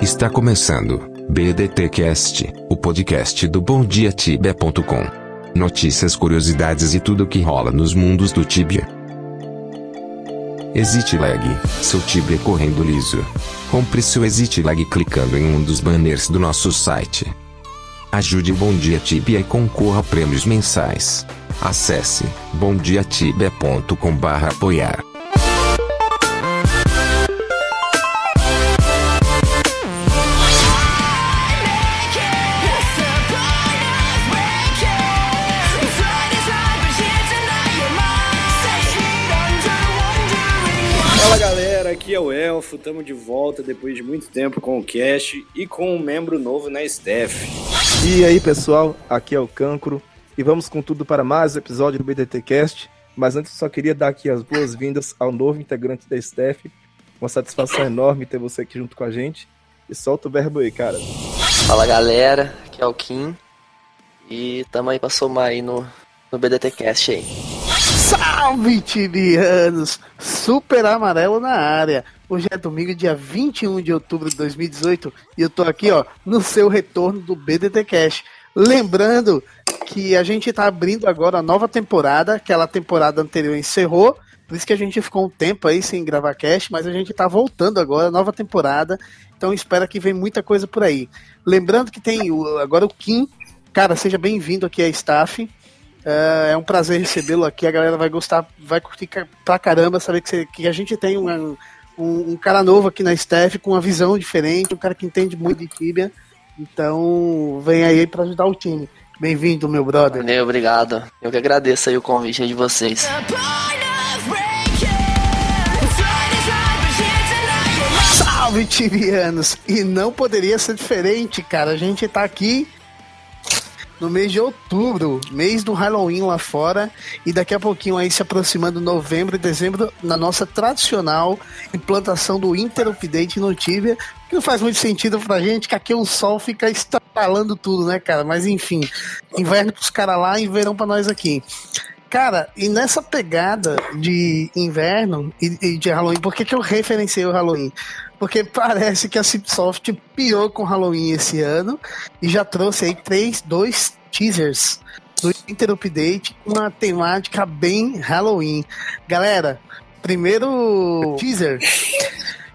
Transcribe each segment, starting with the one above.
Está começando BDTcast, o podcast do BomDiaTibia.com. Notícias, curiosidades e tudo o que rola nos mundos do Tibia. Exit Lag, seu Tibia correndo liso. Compre seu Exit Lag clicando em um dos banners do nosso site. Ajude o Bom Dia Tibia e concorra a prêmios mensais. Acesse bomdiatibia.com/apoiar. Elfo, estamos de volta depois de muito tempo com o Cash e com um membro novo na staff. E aí pessoal, aqui é o Cancro e vamos com tudo para mais um episódio do BDT Cast. Mas antes só queria dar aqui as boas-vindas ao novo integrante da staff. Uma satisfação enorme ter você aqui junto com a gente. E solta o verbo aí, cara. Fala galera, aqui é o Kim e tamo aí pra somar aí no, no BDT Cast aí. Salve, tibianos! Super amarelo na área. Hoje é domingo, dia 21 de outubro de 2018 e eu tô aqui, ó, no seu retorno do BDT Cash. Lembrando que a gente tá abrindo agora a nova temporada, aquela temporada anterior encerrou, por isso que a gente ficou um tempo aí sem gravar cash, mas a gente tá voltando agora, nova temporada, então espera que vem muita coisa por aí. Lembrando que tem o, agora o Kim, cara, seja bem-vindo aqui à staff. É, é um prazer recebê-lo aqui. A galera vai gostar, vai curtir pra caramba saber que, você- que a gente tem um, um, um cara novo aqui na staff com uma visão diferente, um cara que entende muito de Tibia. Então, vem aí pra ajudar o time. Bem-vindo, meu brother. Valeu, obrigado. Eu que agradeço aí o convite de vocês. Salve, tibianos! E não poderia ser diferente, cara. A gente tá aqui no mês de outubro, mês do Halloween lá fora, e daqui a pouquinho aí se aproximando novembro e dezembro, na nossa tradicional implantação do Inter Update no Tibia, que não faz muito sentido pra gente, que aqui o sol fica estalando tudo, né, cara? Mas enfim, inverno pros caras lá e verão pra nós aqui. Cara, e nessa pegada de inverno e, e de Halloween, por que, que eu referenciei o Halloween? Porque parece que a Cipsoft pirou com Halloween esse ano e já trouxe aí três, dois teasers do Inter Update com uma temática bem Halloween. Galera, primeiro teaser.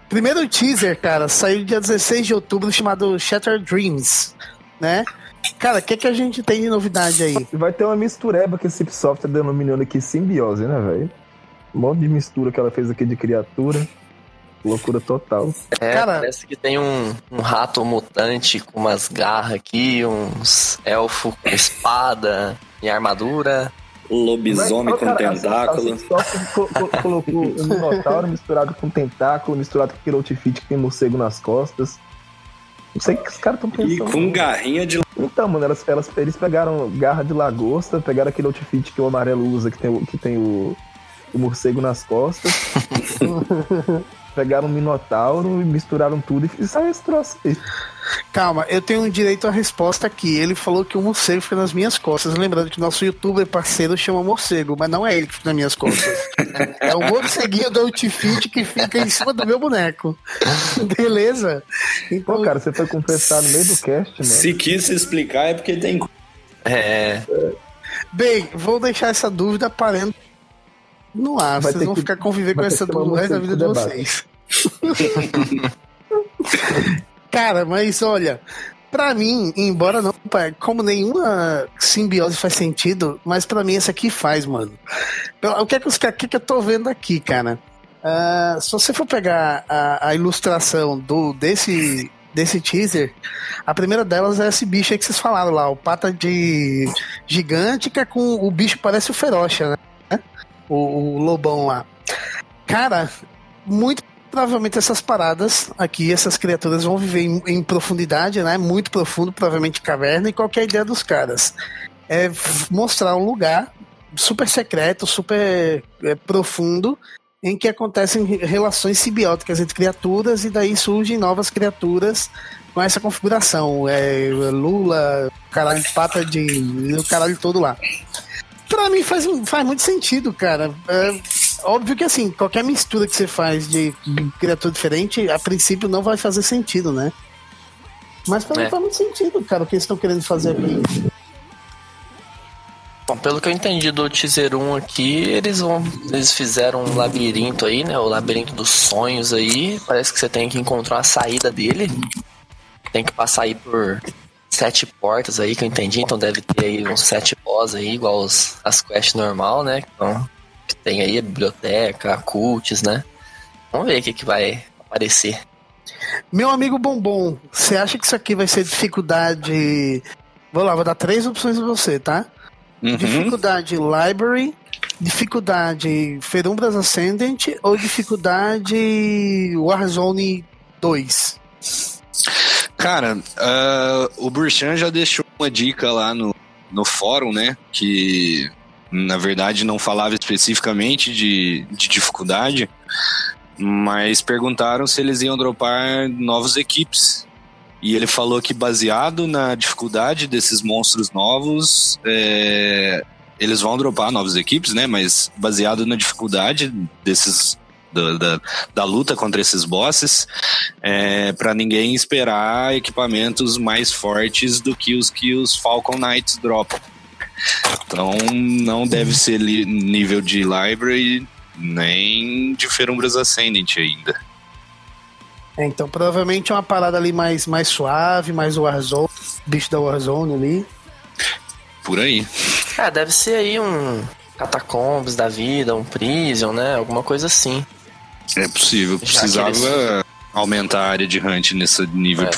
Primeiro teaser, cara, saiu dia 16 de outubro chamado Shattered Dreams, né? Cara, o que, que a gente tem de novidade aí? Vai ter uma mistureba que esse Cipsoft tá denominando aqui simbiose, né, velho? Um monte de mistura que ela fez aqui de criatura. Loucura total. É, Cara- parece que tem um, um rato mutante com umas garras aqui, uns elfo com espada e armadura. Lobisomem Mas, com cara, a- tentáculo. A co- co- colocou um Minotauro misturado com tentáculo, misturado com outfit que tem morcego nas costas. Não sei o que os caras estão E pensando. com garrinha de. Então, mano, elas, elas- eles pegaram garra de lagosta, pegaram aquele outfit que o amarelo usa, que tem, que tem o, o morcego nas costas. pegaram um minotauro e misturaram tudo e saiu esse troço aí. Calma, eu tenho direito à resposta aqui. Ele falou que o morcego fica nas minhas costas. Lembrando que nosso youtuber parceiro chama morcego, mas não é ele que fica nas minhas costas. é o morceguinho do Outfit que fica em cima do meu boneco. Beleza? Então, Pô, cara, você foi confessar no meio do cast, mano. Se quis se explicar é porque tem. É, bem, vou deixar essa dúvida parando no ar. Vai Vocês vão que- ficar conviver com essa dúvida o resto da vida de vocês. Cara, mas olha, pra mim, embora não, como nenhuma simbiose faz sentido, mas pra mim essa aqui faz, mano. O que é que, os, ca- o que, é que eu tô vendo aqui, cara? Ah, se você for pegar a, a ilustração do desse desse teaser, a primeira delas é esse bicho aí que vocês falaram lá, o pata de gigante que é com o bicho parece o ferocha, né? O, o lobão lá. Cara, muito provavelmente essas paradas aqui, essas criaturas vão viver em, em profundidade, né? Muito profundo, provavelmente caverna, e qual que é ideia dos caras? É mostrar um lugar super secreto, super é, profundo, em que acontecem re- relações simbióticas entre criaturas, e daí surgem novas criaturas com essa configuração. É, Lula, caralho de pata de. o caralho todo lá. Pra mim faz, faz muito sentido, cara. É, óbvio que assim, qualquer mistura que você faz de criatura diferente, a princípio não vai fazer sentido, né? Mas pra mim É. faz muito sentido, cara, o que eles estão querendo fazer aqui. Bom, pelo que eu entendi do Teaser 1 aqui, eles vão. Eles fizeram um labirinto aí, né? O labirinto dos sonhos aí. Parece que você tem que encontrar a saída dele. Tem que passar aí por sete portas aí, que eu entendi. Então deve ter aí uns sete boss aí, igual os, as quests normal, né? Então, que tem aí a biblioteca, a cults, né? Vamos ver o que, que vai aparecer. Meu amigo Bombom, você acha que isso aqui vai ser dificuldade. Vou lá, vou dar três opções pra você, tá? Uhum. Dificuldade Library, dificuldade Ferumbras Ascendant ou dificuldade Warzone 2? Cara, ah, o Burchan já deixou uma dica lá no, no fórum, né? Que na verdade não falava especificamente de, de dificuldade, mas perguntaram se eles iam dropar novos equipes. E ele falou que baseado na dificuldade desses monstros novos, é, eles vão dropar novas equipes, né? Mas baseado na dificuldade desses da, da, da luta contra esses bosses, é, para ninguém esperar equipamentos mais fortes do que os que os Falcon Knights dropam. Então não deve ser li- nível de library nem de Ferumbras Ascendant ainda. É, então provavelmente é uma parada ali mais, mais suave, mais Warzone, bicho da Warzone ali. Por aí. Ah, deve ser aí um Catacombs da vida, um Prison, né? Alguma coisa assim. É possível. Precisava eles- aumentar a área de hunt nesse nível. É.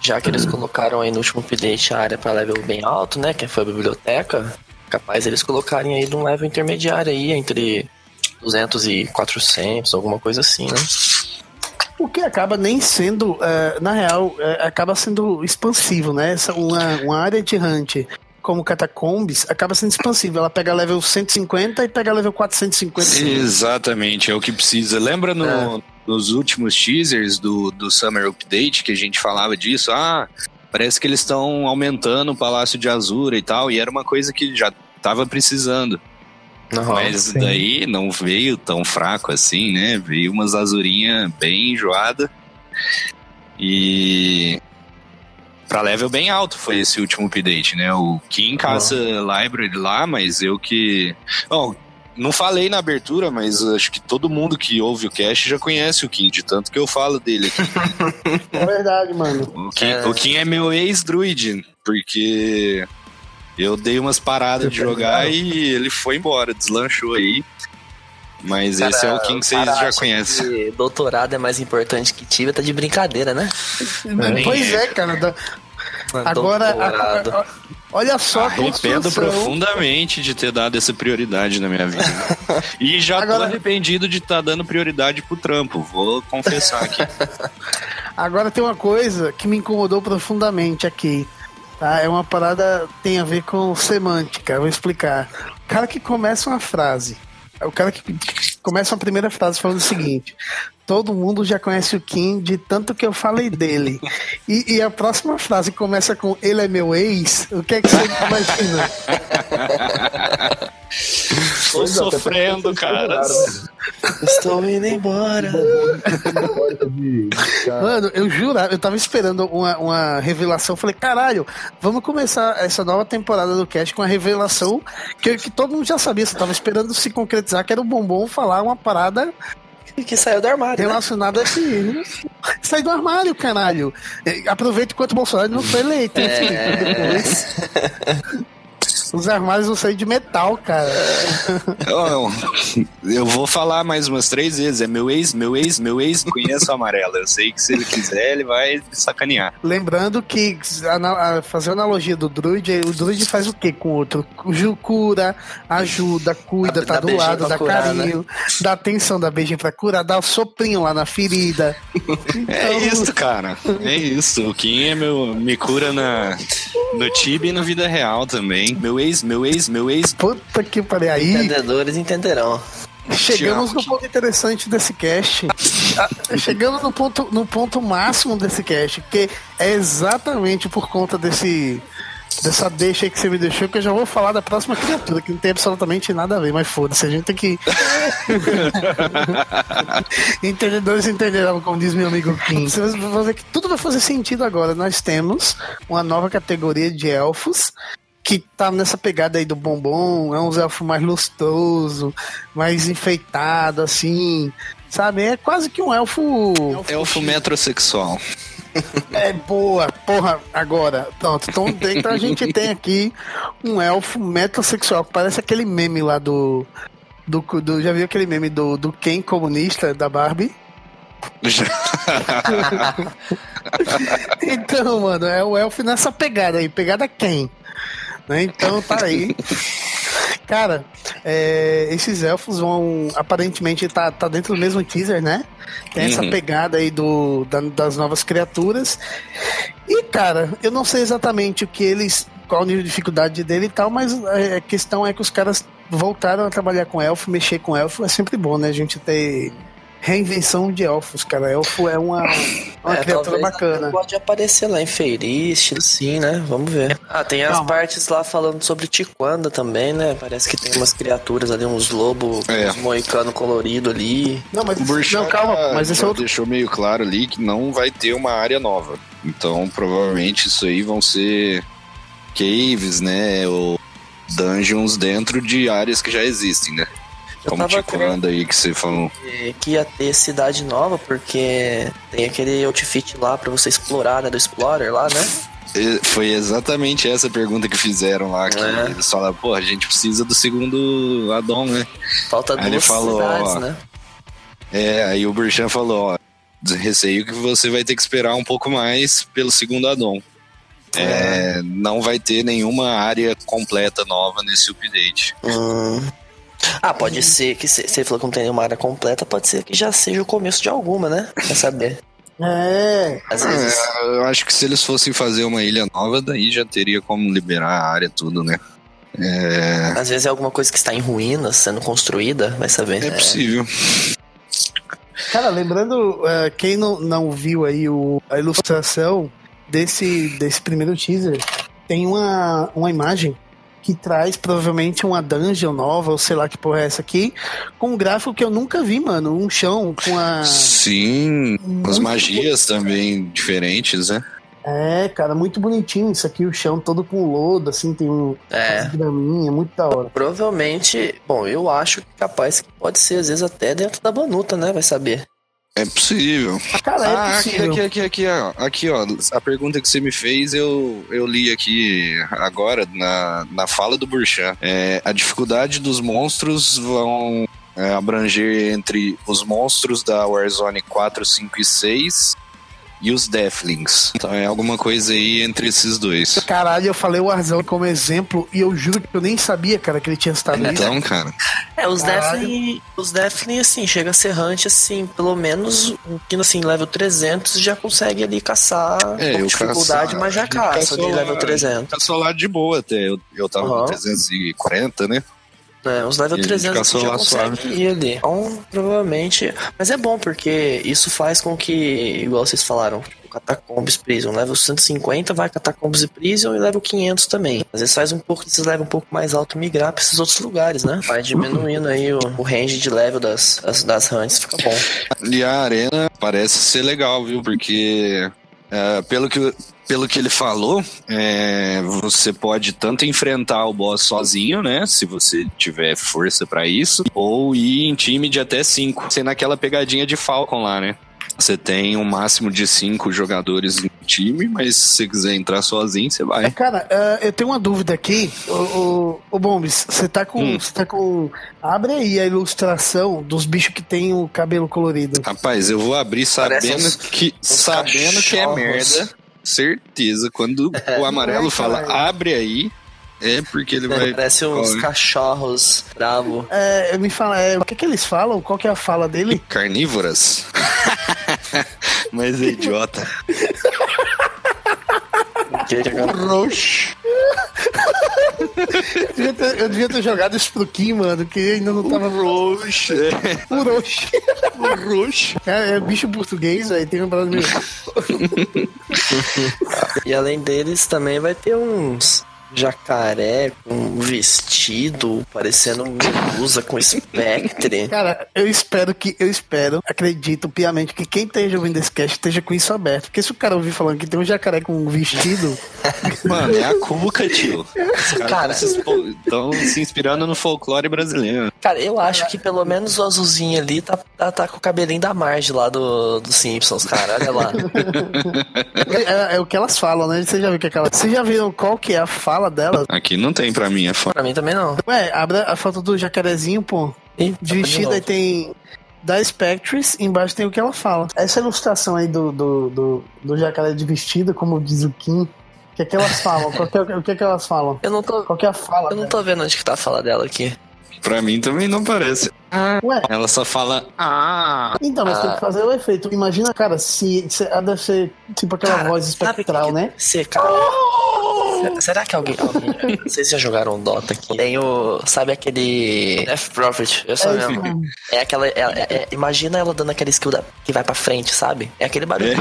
Já que eles colocaram aí no último update a área para level bem alto, né? Que foi a biblioteca. Capaz eles colocarem aí de um level intermediário aí, entre 200 e 400, alguma coisa assim, né? O que acaba nem sendo, eh, na real, eh, acaba sendo expansivo, né? Essa, uma, uma área de hunt como Catacombs acaba sendo expansiva. Ela pega level 150 e pega level 450. Exatamente, é o que precisa. Lembra no- É. nos últimos teasers do, do Summer Update que a gente falava disso? Ah, parece que eles estão aumentando o Palácio de Azura e tal, e era uma coisa que já tava precisando. Mas sim. daí não veio tão fraco assim, né? Veio umas azurinha bem enjoada. E pra level bem alto foi esse último update, né? O Kim caça library lá, mas eu que. Bom, não falei na abertura, mas acho que todo mundo que ouve o cast já conhece o Kim, de tanto que eu falo dele aqui. É verdade, mano. O Kim É. o Kim é meu ex-druid, porque eu dei umas paradas de jogar e ele foi embora, deslanchou aí. Mas Cara, esse é o Kim que vocês já conhecem. doutorado é mais importante que Tibia, tá de brincadeira, né? Pois é, cara. da- Agora, Doutorado. a- a- olha só a Arrependo profundamente de ter dado essa prioridade na minha vida. E já tô Agora- arrependido de estar dando prioridade pro trampo, vou confessar aqui. Agora tem uma coisa que me incomodou profundamente aqui. Tá? É uma parada tem a ver com semântica. Vou explicar. O cara que começa uma frase. É O cara que começa a primeira frase falando o seguinte: Todo mundo já conhece o Kim de tanto que eu falei dele. E, e a próxima frase começa com Ele é meu ex. O que é que você imagina? Tô Pois até sofrendo, caras. combinaram, Estou indo embora. né? Mano, eu jurava, eu tava esperando uma, uma revelação. Falei, caralho, vamos começar essa nova temporada do cast com a revelação que, que todo mundo já sabia. Você tava esperando se concretizar, que era o bombom falar uma parada que saiu do armário. né? relacionada a esse. Sai do armário, caralho. Aproveita enquanto o Bolsonaro não foi eleito, enfim. É. Depois, os armários vão sair de metal, cara. Eu, eu vou falar mais umas três vezes. É meu ex, meu ex, meu ex, conheço o amarelo. Eu sei que se ele quiser, ele vai sacanear. Lembrando que ana- a- fazer a analogia do druid, o druid faz o que com o outro? Cura, ajuda, cuida, Dá- tá dá do lado, dá curar, carinho, dá atenção, dá beijinho pra curar, dá o soprinho lá na ferida. É Então, isso, cara. É isso. O Kim é meu, me cura na, no Tibia e na vida real também. Meu ex, meu ex, meu ex. Puta que pariu. Aí Entendedores entenderão. chegamos no ponto interessante desse cast. Ah, Chegamos no ponto, no ponto máximo desse cast, que é exatamente por conta desse dessa deixa aí que você me deixou, que eu já vou falar da próxima criatura, que não tem absolutamente nada a ver, mas foda-se, a gente tem que. Entendedores entenderão, como diz meu amigo Kim. Tudo vai fazer sentido agora. Nós temos uma nova categoria de elfos que tá nessa pegada aí do bombom, é um elfo mais lustroso, mais enfeitado, assim, sabe? É quase que um elfo. Elfo metrosexual. É boa, porra, agora. Pronto, então, então a gente tem aqui um elfo metrosexual, que parece aquele meme lá do. Do, do, já viu aquele meme do, do Ken comunista da Barbie? então, mano, é o elfo nessa pegada aí, pegada quem? Né? Então tá aí. Cara, é, esses elfos vão. Aparentemente tá, tá dentro do mesmo teaser, né? Tem essa Uhum. pegada aí do, da- das novas criaturas. E, cara, eu não sei exatamente o que eles. qual o nível de dificuldade dele e tal, mas é, a questão é que os caras voltaram a trabalhar com elfo, mexer com elfo é sempre bom, né? A gente ter reinvenção de elfos, cara. Elfo é uma, uma É, criatura bacana. Pode aparecer lá em Feirist, sim, né? Vamos ver. Ah, tem as Calma. partes lá falando sobre Tiquanda também, né? Parece que tem umas criaturas ali, uns lobos, É. uns moicano colorido ali. Não, mas não, calma, mas esse é outro. deixou meio claro ali que não vai ter uma área nova. Então, provavelmente isso aí vão ser caves, né? Ou dungeons dentro de áreas que já existem, né? Eu Como tava Tiquanda aí que você falou. que, ia ter cidade nova, porque tem aquele outfit lá pra você explorar, né? Do Explorer lá, né? Foi exatamente essa pergunta que fizeram lá. Que É. eles falaram, pô, a gente precisa do segundo addon, né? Falta Aí duas ele falou, cidades, ó, né? É, aí o Burchan falou, ó, receio que você vai ter que esperar um pouco mais pelo segundo addon. É, não vai ter nenhuma área completa nova nesse update. Hum. Ah, pode ser que se- você falou que não tem nenhuma área completa, pode ser que já seja o começo de alguma, né? Quer saber? É, Às vezes. É, eu acho que se eles fossem fazer uma ilha nova, daí já teria como liberar a área tudo, né? É, Às vezes é alguma coisa que está em ruínas, sendo construída, vai saber. é possível. Cara, lembrando, eh, quem não, não viu aí o, a ilustração desse, desse primeiro teaser, tem uma, uma imagem que traz provavelmente uma dungeon nova, ou sei lá que porra é essa aqui, com um gráfico que eu nunca vi, mano. Um chão com a. Sim, as Muito magias também diferentes, né? É, cara, muito bonitinho isso aqui, o chão todo com lodo, assim, tem um É. umas graminha, muito da hora. Provavelmente, bom, eu acho que capaz que pode ser, às vezes, até dentro da banuta, né? Vai saber. É possível. Cara, é ah, aqui, possível. aqui, aqui, aqui, ó. Aqui, ó. A pergunta que você me fez, eu, eu li aqui agora na, na fala do Burchan. É, a dificuldade dos monstros vão é, abranger entre os monstros da Warzone 4, 5 e 6 e os Deathlings. Então é alguma coisa aí entre esses dois. Caralho, eu falei o Warzone como exemplo e eu juro que eu nem sabia, cara, que ele tinha citado isso. Então, cara, É, os Caralho. Deathling, os Deathling, assim, chega a ser hunt, assim, pelo menos, assim, level 300, já consegue ali caçar É, com dificuldade, caçar- mas já caça caçou de level 300. tá só lá de boa até. Eu, eu tava Aham. com 340, né? É, os level E a gente 300 caçou já consegue ir ali. Então, provavelmente... Mas é bom, porque isso faz com que, igual vocês falaram, tipo, Catacombs Prison, level 150 vai Catacombs e Prison e level 500 também. Às vezes faz um pouco desses level um pouco mais alto migrar pra esses outros lugares, né? Vai diminuindo aí o, o range de level das, das, das hunts, fica bom. E a arena parece ser legal, viu? Porque é, pelo, que, pelo que ele falou, é, você pode tanto enfrentar o boss sozinho, né? Se você tiver força pra isso, ou ir em time de até cinco. Sendo aquela pegadinha de Falcon lá, né? Você tem um máximo de cinco jogadores time, mas se você quiser entrar sozinho, você vai. Cara, eh, eu tenho uma dúvida aqui. O, o, o Bombs, você tá com. Hum. Você tá com. Abre aí a ilustração dos bichos que tem o cabelo colorido. Rapaz, eu vou abrir sabendo uns- que sabendo que é merda. Certeza. Quando o amarelo Ai, fala abre aí, é porque ele vai. Parece uns Olha. cachorros bravo. É, me fala, é, o que, que eles falam? Qual que é a fala dele? Carnívoras? Mas é idiota. Que que é- Roxo. Eu devia ter, eu devia ter jogado isso pro Kim, mano, que ainda não tava. Roxo. É. Uroxi. Roxo. É, é bicho português, aí tem um brasileiro. E além deles, também vai ter uns. Jacaré com um vestido, parecendo Medusa com espectre. Cara, eu espero que, eu espero, acredito piamente que quem esteja ouvindo esse cast esteja com isso aberto. Porque se o cara ouvir falando que tem um jacaré com um vestido. Mano, é a cuca, tio. Os Cara. caras estão se inspirando no folclore brasileiro. Cara, eu acho que pelo menos o azulzinho ali tá, tá, tá com o cabelinho da Marge lá do, do Simpsons, cara. Olha lá. é, é o que elas falam, né? Você já viu que aquela. Vocês já viram qual que é a fala delas? Aqui não tem pra mim, é foda. pra mim também não. Ué, abre a foto do jacarezinho, pô. Ih, tá De vestido aí tem. Da Spectres, embaixo tem o que ela fala. Essa ilustração aí do, do, do, do jacaré de vestido, como diz o Kim, o que é que elas falam? Qual que é, o que é que elas falam? Eu não tô. Qual que é a fala? Eu não tô vendo onde que tá a fala dela aqui. Pra mim também não parece. Ué, Ela só fala. Ah! então, mas Ah. tem que fazer o efeito. Imagina, cara, se, se ela deve ser tipo aquela Cara, voz sabe espectral, que- né? Você, cara. Será- Será que alguém. alguém não sei se já jogaram Dota aqui. Tem o. Sabe aquele. Death Prophet? Eu sou É mesmo. É aquela. é- é- é- imagina ela dando aquele skill da- que vai pra frente, sabe? É aquele barulho.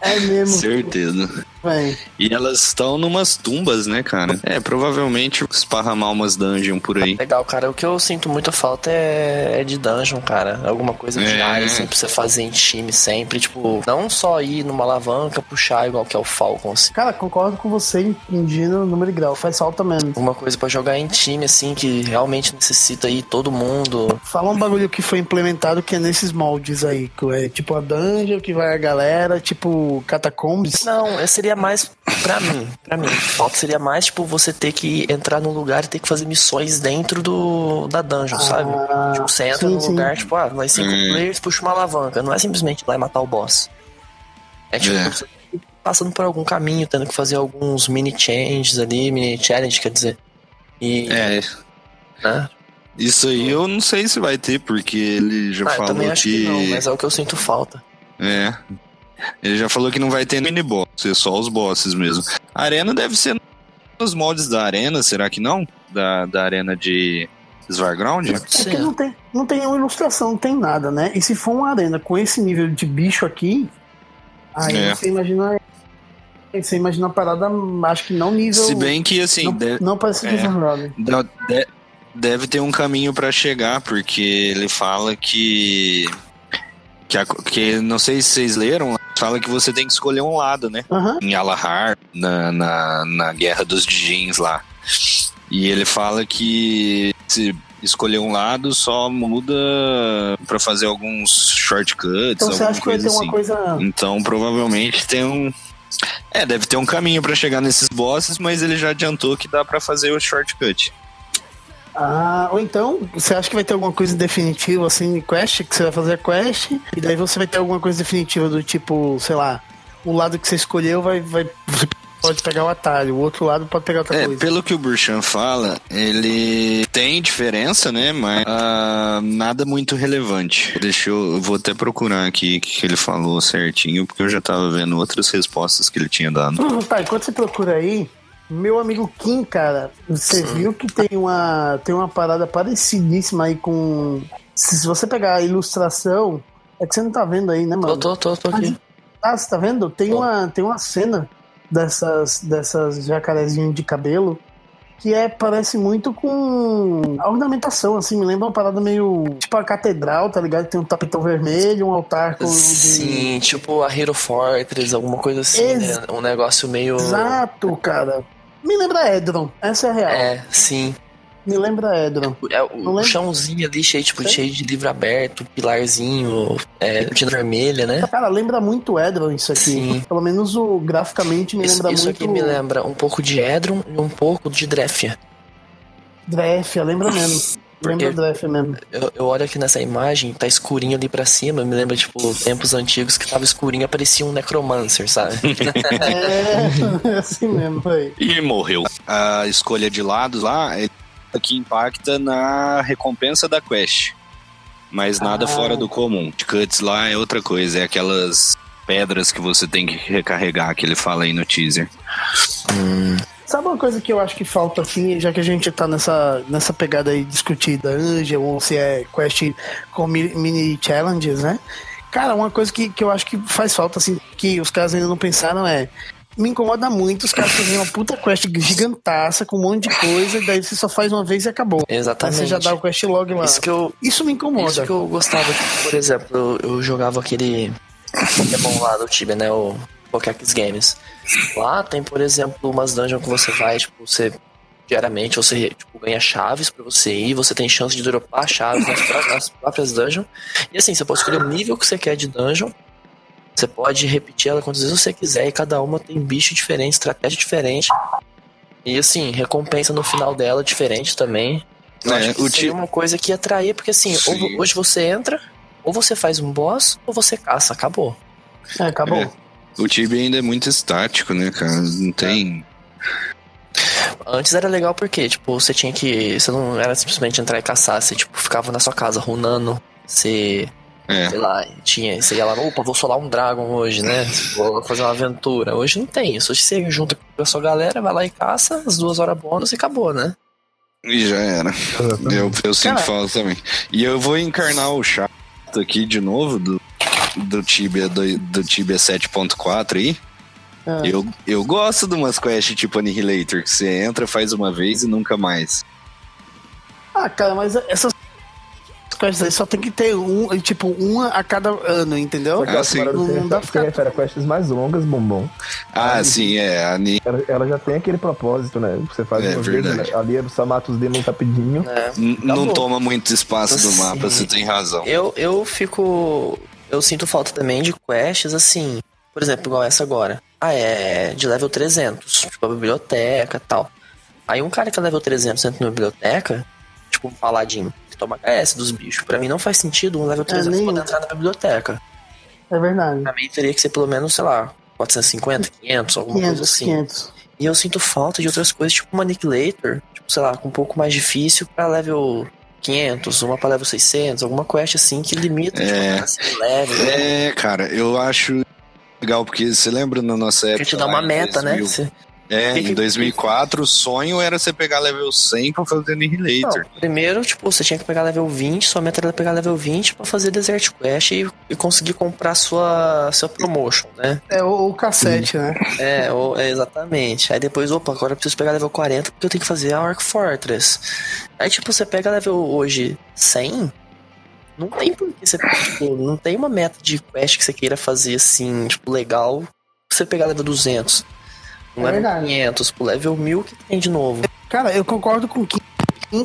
É mesmo, Certeza. velho. E elas estão numas tumbas, né, cara? É, provavelmente esparramar umas dungeons por aí. Legal, cara. O que eu sinto muita falta é, é de dungeon, cara. Alguma coisa É. diária, assim, pra você fazer em time sempre. Tipo, não só ir numa alavanca, puxar igual que é o Falcon, assim. Cara, concordo com você em, em gênero, número e grau. Faz falta mesmo. Alguma coisa pra jogar em time, assim, que realmente necessita ir todo mundo. Fala um bagulho que foi implementado que é nesses moldes aí. Que é tipo a dungeon, que vai a galera, tipo catacombs. Não, esse seria mais pra mim. Pra mim. Falta seria mais, tipo, você ter que entrar num lugar e ter que fazer missões dentro do da dungeon, sabe? Ah, Tipo, você entra sim, num sim. lugar, tipo, ah, nós cinco Hum. players, puxa uma alavanca. Não é simplesmente ir lá e matar o boss. É tipo, É. passando por algum caminho, tendo que fazer alguns mini changes ali, mini challenge, quer dizer. E. É, Né? isso aí eu não sei se vai ter, porque ele já Ah, eu falou também acho que... que. não, mas é o que eu sinto falta. É. Ele já falou que não vai ter mini boss, é só os bosses mesmo. A arena deve ser nos moldes da arena, será que não? Da, da arena de Svarground? É porque não tem, não tem nenhuma ilustração, não tem nada, né? E se for uma arena com esse nível de bicho aqui, aí É. você imagina. Você imagina uma parada, acho que não nível. Se bem que assim, não, deve, não parece é. que. Da- de- deve ter um caminho pra chegar, porque ele fala que. Que, a- que não sei se vocês leram, fala que você tem que escolher um lado, né? Aham. Em Alahar, na, na, na Guerra dos Djinns lá. E ele fala que se escolher um lado só muda pra fazer alguns shortcuts, Então você acha que vai ter uma assim. coisa. Então provavelmente tem um. É, deve ter um caminho pra chegar nesses bosses, mas ele já adiantou que dá pra fazer o shortcut. Ah, ou então, você acha que vai ter alguma coisa definitiva assim, quest, que você vai fazer quest, e daí você vai ter alguma coisa definitiva do tipo, sei lá, o lado que você escolheu vai. vai pode pegar o atalho, o outro lado pode pegar outra É, coisa. pelo que o Burchan fala, ele tem diferença, né? Mas ah, nada muito relevante. Deixa eu, eu vou até procurar aqui o que ele falou certinho, porque eu já tava vendo outras respostas que ele tinha dado. Hum, Tá, enquanto você procura aí, meu amigo Kim, cara, você viu que tem uma, tem uma parada parecidíssima aí com. Se se você pegar a ilustração, é que você não tá vendo aí, né, mano? Tô, tô, tô, tô aqui. Ah, você tá vendo? Tem Tô. uma, tem uma cena dessas, dessas jacarezinhos de cabelo que é, parece muito com a ornamentação, assim, me lembra uma parada meio tipo a catedral, tá ligado? Tem um tapetão vermelho, um altar com. de- Sim, tipo a Hero Fortress, alguma coisa assim, Ex- né? Um negócio meio. Exato, cara. Me lembra Edron, essa é a real. É, sim. Me lembra Edron. É, o chãozinho ali cheio, tipo, Sei. cheio de livro aberto, pilarzinho, é, tinta vermelha, né? Cara, lembra muito Edron isso aqui. Sim. Pelo menos o graficamente me Isso, lembra isso muito aqui me lembra um pouco de Edron e um pouco de Drefia. Drefia, lembra mesmo. Porque- Lembra Drefia mesmo. Eu, eu olho aqui nessa imagem, tá escurinho ali pra cima, me lembra, tipo, tempos antigos que tava escurinho, parecia um Necromancer, sabe? É, assim mesmo, foi. E morreu. A escolha de lados lá é que impacta na recompensa da quest. Mas nada Ah. fora do comum. Cuts lá é outra coisa, é aquelas pedras que você tem que recarregar, que ele fala aí no teaser. Sabe uma coisa que eu acho que falta, assim, já que a gente tá nessa, nessa pegada aí discutida, Angel, ou se é quest com mi- mini challenges, né? Cara, uma coisa que, que eu acho que faz falta, assim, que os caras ainda não pensaram é me incomoda muito os caras fazerem uma puta quest gigantaça com um monte de coisa, e daí você só faz uma vez e acabou. Exatamente. Aí você já dá o quest log lá. Isso que eu, Isso me incomoda. Isso que eu gostava, por exemplo, eu, eu jogava aquele Pokémon lá do Tibia, né? O Pokéx Games. Lá tem, por exemplo, umas dungeons que você vai, tipo, você diariamente você tipo, ganha chaves pra você ir, você tem chance de dropar chaves nas, nas próprias dungeons. E assim, você pode escolher o nível que você quer de dungeon. Você pode repetir ela quantas vezes você quiser e cada uma tem bicho diferente, estratégia diferente. E assim, recompensa no final dela diferente também. Eu É, acho o seria ti- uma coisa que atrair, porque assim, Sim. hoje você entra, ou você faz um boss, ou você caça, acabou. É, acabou. É. O Tibia ainda é muito estático, né, cara? Não tem. Antes era legal porque, tipo, você tinha que. Você não era simplesmente entrar e caçar, você, tipo, ficava na sua casa runando, você. É. Sei lá, tinha. Você ia lá, opa, vou solar um Dragon hoje, né? Vou fazer uma aventura. Hoje não tem isso. Hoje você junta com a sua galera, vai lá e caça, as duas horas bônus e acabou, né? E já era. Eu, eu sinto Cara- falta também. E eu vou encarnar o chato aqui de novo do, do Tibia, do, do Tibia 7.4 aí. É. Eu, eu gosto de umas quests tipo Annihilator, que você entra, faz uma vez e nunca mais. Ah, cara, mas essas quests aí só tem que ter um, tipo, uma a cada ano, entendeu? Ah, sim. Agora Não- você, não dá ficar- refere a quests mais longas, bombom. Ah, Aí- sim, é. A Ani- Ela, ela já tem aquele propósito, né? Você faz É uma vez, verdade. né? ali você mata os demons rapidinho. É. n- não toma muito espaço do Sim. mapa, você tem razão. Eu, eu fico. Eu sinto falta também de quests assim. Por exemplo, igual essa agora. Ah, é de level 300. Tipo, a biblioteca e tal. Aí um cara que é level 300 entra na biblioteca, tipo um paladino, que toma HS dos bichos. Pra mim não faz sentido um level 300 nem poder entrar na biblioteca. É verdade. Pra mim teria que ser pelo menos, sei lá, 450, 500, alguma coisa 500, assim. 500. E eu sinto falta de outras coisas, tipo uma Annihilator, tipo, sei lá, com um pouco mais difícil pra level 500, uma pra level 600, alguma quest assim que limita, É. tipo, level. É, cara, eu acho legal, porque você lembra na nossa época. Porque te dá uma meta, né? 2000? Você- É, em 2004 o sonho era você pegar level 100 pra fazer Annihilator. Não, primeiro, tipo, você tinha que pegar level 20, sua meta era pegar level 20 pra fazer Desert Quest e, e conseguir comprar sua, seu promotion, né? É o, o cassete, né? É, ou- é, exatamente. Aí depois, opa, agora eu preciso pegar level 40 porque eu tenho que fazer a Orc Fortress. Aí, tipo, você pega level hoje 100, não tem por que você, tipo, não tem uma meta de quest que você queira fazer assim, tipo, legal, você pegar level 200. É level verdade. 500, pro level 1000 que tem de novo. Cara, eu concordo com o Kim.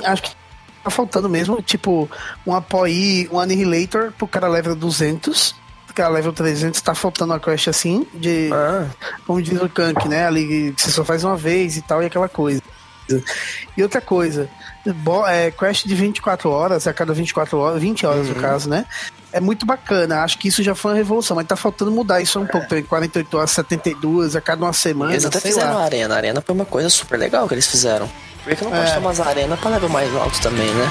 Acho que tá faltando mesmo, tipo, um apoio, um Annihilator pro cara level 200. O cara level 300 tá faltando uma quest assim, de, Ah, como diz o Kank, né? Ali que você só faz uma vez e tal, e aquela coisa. E outra coisa, bo- é, quest de 24 horas, a cada 24 horas, 20 horas no Uhum. caso, né? É muito bacana, acho que isso já foi uma revolução, mas tá faltando mudar isso um pouco. Tem 48 horas, 72, a cada uma semana, eles até sei fizeram lá. a arena. A arena foi uma coisa super legal que eles fizeram. Por que não pode É. ter umas arenas pra level mais alto também, né?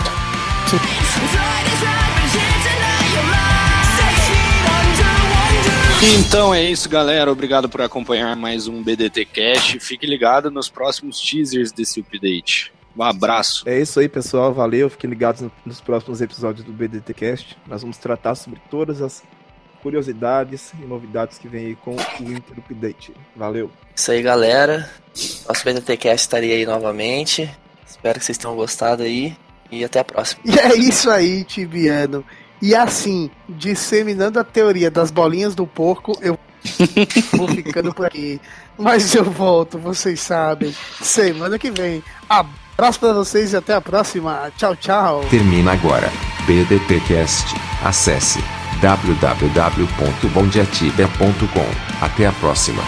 Então é isso, galera. Obrigado por acompanhar mais um BDT Cash. Fique ligado nos próximos teasers desse update. Um abraço. É isso aí, pessoal. Valeu. Fiquem ligados no- nos próximos episódios do BDT Cast. Nós vamos tratar sobre todas as curiosidades e novidades que vem aí com o Winter Update. Valeu. Isso aí, galera. Nosso BTTcast estaria aí novamente. Espero que vocês tenham gostado aí. E até a próxima. E é isso aí, Tibiano. E assim, disseminando a teoria das bolinhas do porco, eu vou ficando por aqui. Mas eu volto, vocês sabem, semana que vem. Abraço pra vocês e até a próxima. Tchau, tchau. Termina agora. BDTcast. Acesse www.bondiatibia.com. Até a próxima.